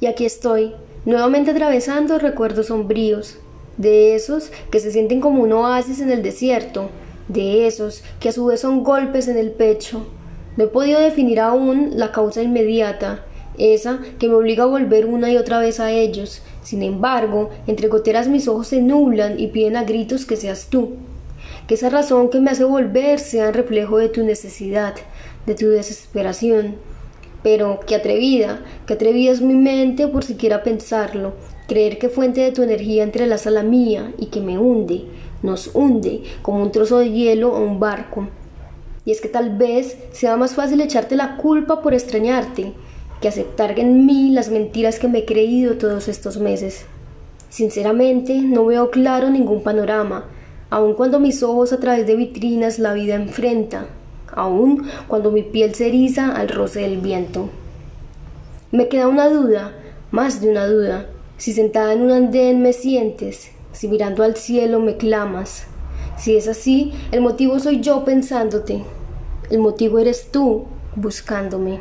Y aquí estoy, nuevamente atravesando recuerdos sombríos, de esos que se sienten como un oasis en el desierto, de esos que a su vez son golpes en el pecho. No he podido definir aún la causa inmediata, esa que me obliga a volver una y otra vez a ellos. Sin embargo, entre goteras mis ojos se nublan y piden a gritos que seas tú. Que esa razón que me hace volver sea el reflejo de tu necesidad, de tu desesperación. Pero qué atrevida, qué atrevida es mi mente por siquiera pensarlo, creer que fuente de tu energía entrelaza la mía y que me hunde, nos hunde como un trozo de hielo o un barco. Y es que tal vez sea más fácil echarte la culpa por extrañarte, que aceptar en mí las mentiras que me he creído todos estos meses. Sinceramente, no veo claro ningún panorama, aun cuando mis ojos a través de vitrinas la vida enfrenta, aun cuando mi piel se eriza al roce del viento. Me queda una duda, más de una duda, si sentada en un andén me sientes, si mirando al cielo me clamas. Si es así, el motivo soy yo pensándote, el motivo eres tú buscándome.